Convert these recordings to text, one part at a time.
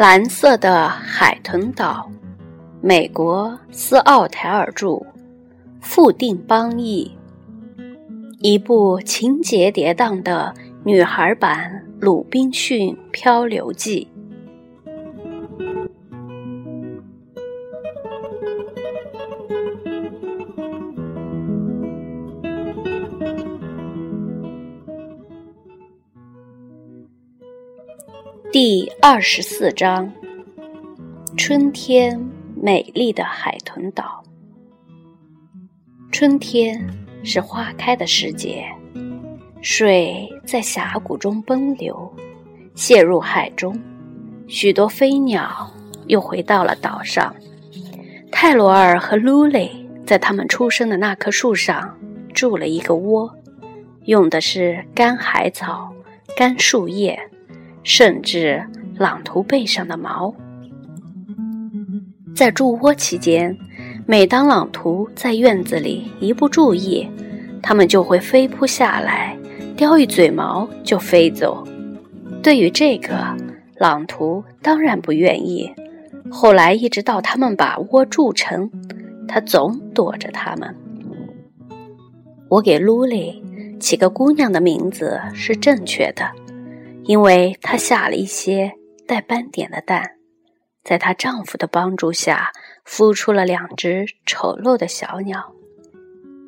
蓝色的海豚岛，美国斯奥台尔著，富定邦译，一部情节跌宕的女孩版《鲁滨逊漂流记》。第二十四章：春天，美丽的海豚岛。春天是花开的时节，水在峡谷中奔流，泻入海中，许多飞鸟又回到了岛上。泰罗尔和卢雷在他们出生的那棵树上筑了一个窝，用的是干海草、干树叶。甚至朗图背上的毛，在筑窝期间，每当朗图在院子里一不注意，它们就会飞扑下来，叼一嘴毛就飞走。对于这个，朗图当然不愿意。后来一直到他们把窝筑成，他总躲着他们。我给卢莉起个姑娘的名字是正确的。因为她下了一些带斑点的蛋，在她丈夫的帮助下，孵出了两只丑陋的小鸟。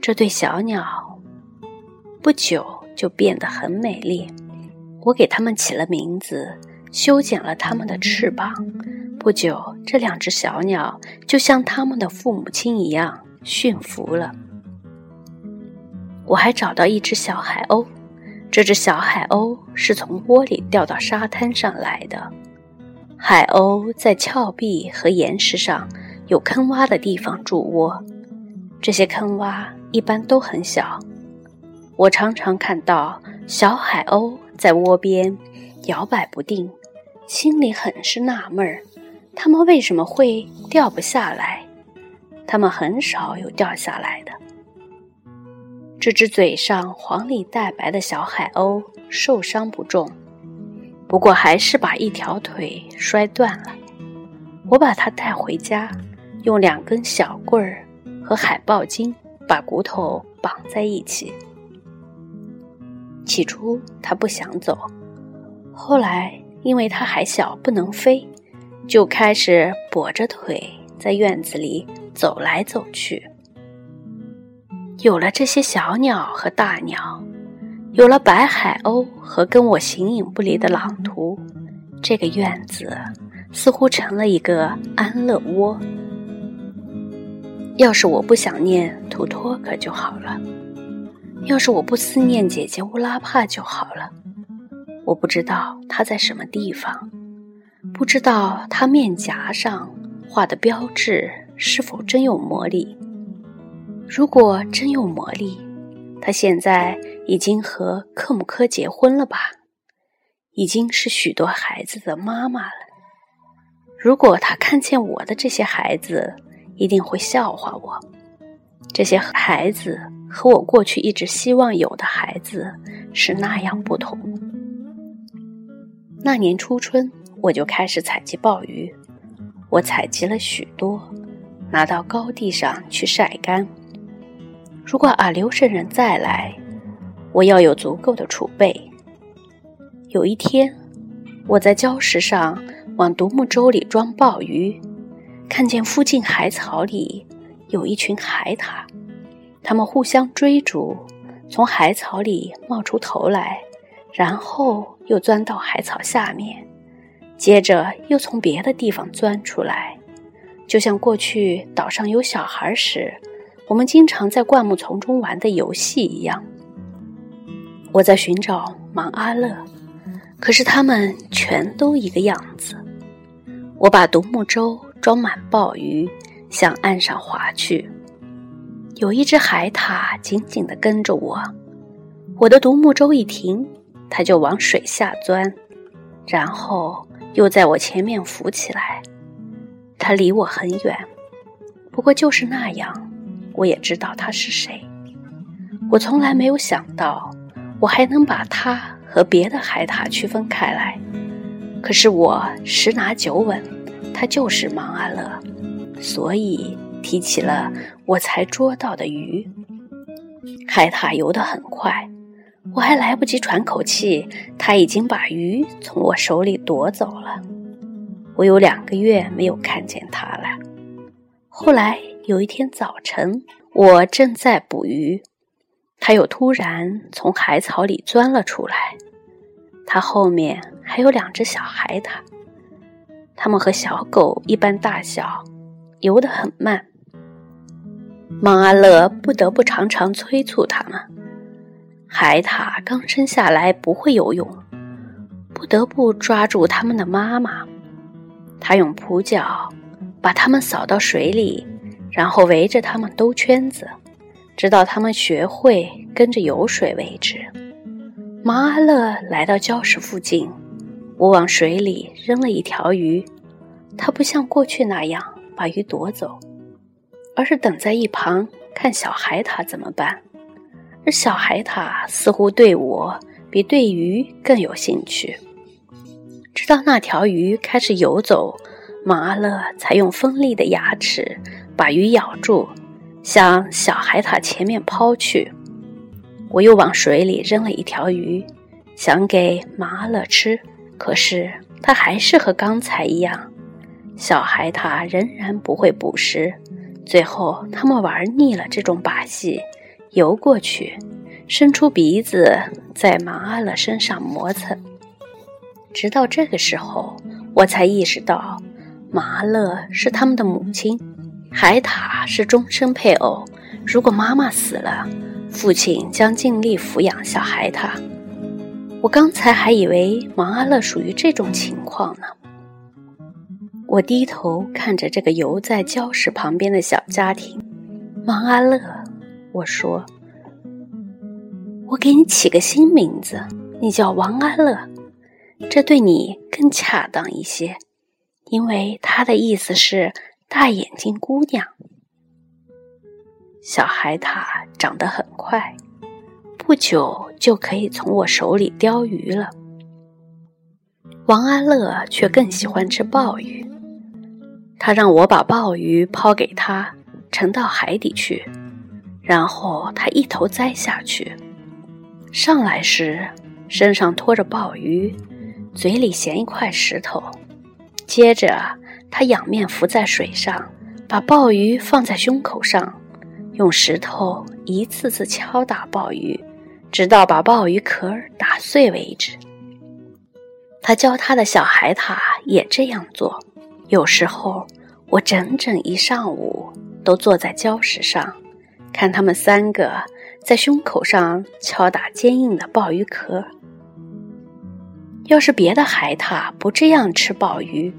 这对小鸟不久就变得很美丽。我给它们起了名字，修剪了它们的翅膀。不久，这两只小鸟就像它们的父母亲一样驯服了。我还找到一只小海鸥。这只小海鸥是从窝里掉到沙滩上来的。海鸥在峭壁和岩石上有坑洼的地方筑窝，这些坑洼一般都很小。我常常看到小海鸥在窝边摇摆不定，心里很是纳闷儿：它们为什么会掉不下来？它们很少有掉下来的。这只嘴上黄里带白的小海鸥受伤不重，不过还是把一条腿摔断了。我把它带回家，用两根小棍儿和海豹筋把骨头绑在一起。起初它不想走，后来因为它还小不能飞，就开始跛着腿在院子里走来走去。有了这些小鸟和大鸟，有了白海鸥和跟我形影不离的朗图，这个院子似乎成了一个安乐窝。要是我不想念图托克就好了，要是我不思念姐姐乌拉帕就好了。我不知道她在什么地方，不知道她面颊上画的标志是否真有魔力。如果真有魔力，他现在已经和克姆科结婚了吧？已经是许多孩子的妈妈了。如果他看见我的这些孩子，一定会笑话我。这些孩子和我过去一直希望有的孩子是那样不同。那年初春，我就开始采集鲍鱼。我采集了许多，拿到高地上去晒干。如果阿留圣人再来，我要有足够的储备。有一天，我在礁石上往独木舟里装鲍鱼，看见附近海草里有一群海獭，它们互相追逐，从海草里冒出头来，然后又钻到海草下面，接着又从别的地方钻出来，就像过去岛上有小孩时。我们经常在灌木丛中玩的游戏一样。我在寻找芒阿乐，可是他们全都一个样子。我把独木舟装满鲍鱼，向岸上划去。有一只海獭紧紧地跟着我，我的独木舟一停，它就往水下钻，然后又在我前面浮起来。它离我很远，不过就是那样，我也知道它是谁。我从来没有想到，我还能把它和别的海獭区分开来。可是我十拿九稳，他就是芒阿乐，所以。提起了我才捉到的鱼，海獭游得很快，我还来不及喘口气，它已经把鱼从我手里夺走了。我有两个月没有看见它了。后来有一天早晨，我正在捕鱼，它又突然从海草里钻了出来。它后面还有两只小海獭，它们和小狗一般大小，游得很慢。芒阿乐不得不常常催促他们。海獭刚生下来不会游泳，不得不抓住它们的妈妈。它用蹼脚把它们扫到水里，然后围着它们兜圈子，直到它们学会跟着游水为止。芒阿乐来到礁石附近，我往水里扔了一条鱼，他不像过去那样把鱼夺走。而是等在一旁看小海獭怎么办，而小海獭似乎对我比对鱼更有兴趣。直到那条鱼开始游走，马勒才用锋利的牙齿把鱼咬住，向小海獭前面抛去。我又往水里扔了一条鱼，想给马勒吃，可是它还是和刚才一样，小海獭仍然不会捕食。最后，他们玩腻了这种把戏，游过去，伸出鼻子在马阿勒身上磨蹭。直到这个时候，我才意识到，马阿乐是他们的母亲，海獭是终身配偶。如果妈妈死了，父亲将尽力抚养小海獭。我刚才还以为王阿乐属于这种情况呢。我低头看着这个游在礁石旁边的小家庭，王阿乐。我说：“我给你起个新名字，你叫王阿乐，这对你更恰当一些，因为它的意思是大眼睛姑娘。”小海獭长得很快，不久就可以从我手里叼鱼了。王阿乐却更喜欢吃鲍鱼。他让我把鲍鱼抛给他，沉到海底去，然后他一头栽下去。上来时，身上拖着鲍鱼，嘴里衔一块石头。接着，他仰面浮在水上，把鲍鱼放在胸口上，用石头一次次敲打鲍鱼，直到把鲍鱼壳打碎为止。他教他的小海獭也这样做。有时候，我整整一上午都坐在礁石上，看他们三个在胸口上敲打坚硬的鲍鱼壳。要是别的海獭不这样吃鲍鱼，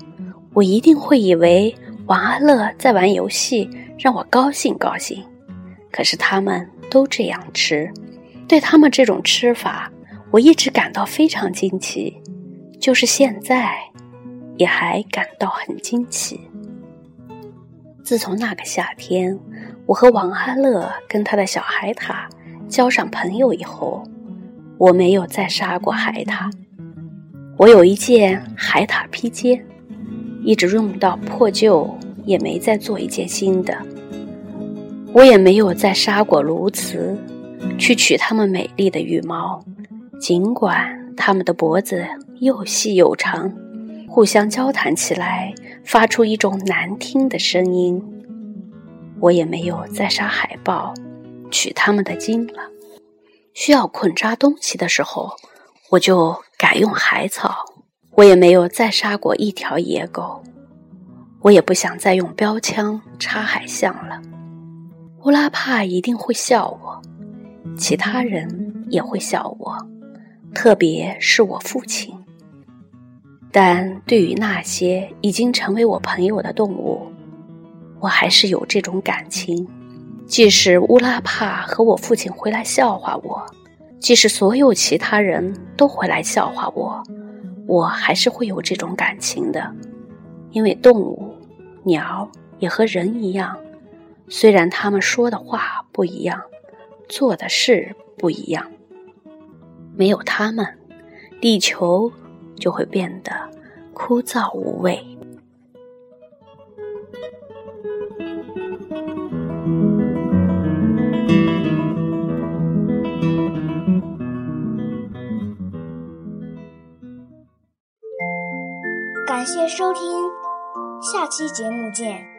我一定会以为王阿乐在玩游戏，让我高兴高兴。可是他们都这样吃，对他们这种吃法，我一直感到非常惊奇，就是现在。也还感到很惊奇。自从那个夏天，我和王阿乐跟他的小海獭交上朋友以后，我没有再杀过海獭。我有一件海獭披肩，一直用到破旧，也没再做一件新的。我也没有再杀过鸬鹚，去取它们美丽的羽毛，尽管它们的脖子又细又长。互相交谈起来，发出一种难听的声音。我也没有再杀海豹，取它们的筋了。需要捆扎东西的时候，我就改用海草。我也没有再杀过一条野狗。我也不想再用标枪插海象了。乌拉帕一定会笑我，其他人也会笑我，特别是我父亲。但对于那些已经成为我朋友的动物，我还是有这种感情。即使乌拉帕和我父亲回来笑话我，即使所有其他人都会来笑话我，我还是会有这种感情的。因为动物、鸟也和人一样，虽然他们说的话不一样，做的事不一样，没有他们，地球就会变得枯燥无味。感谢收听，下期节目见。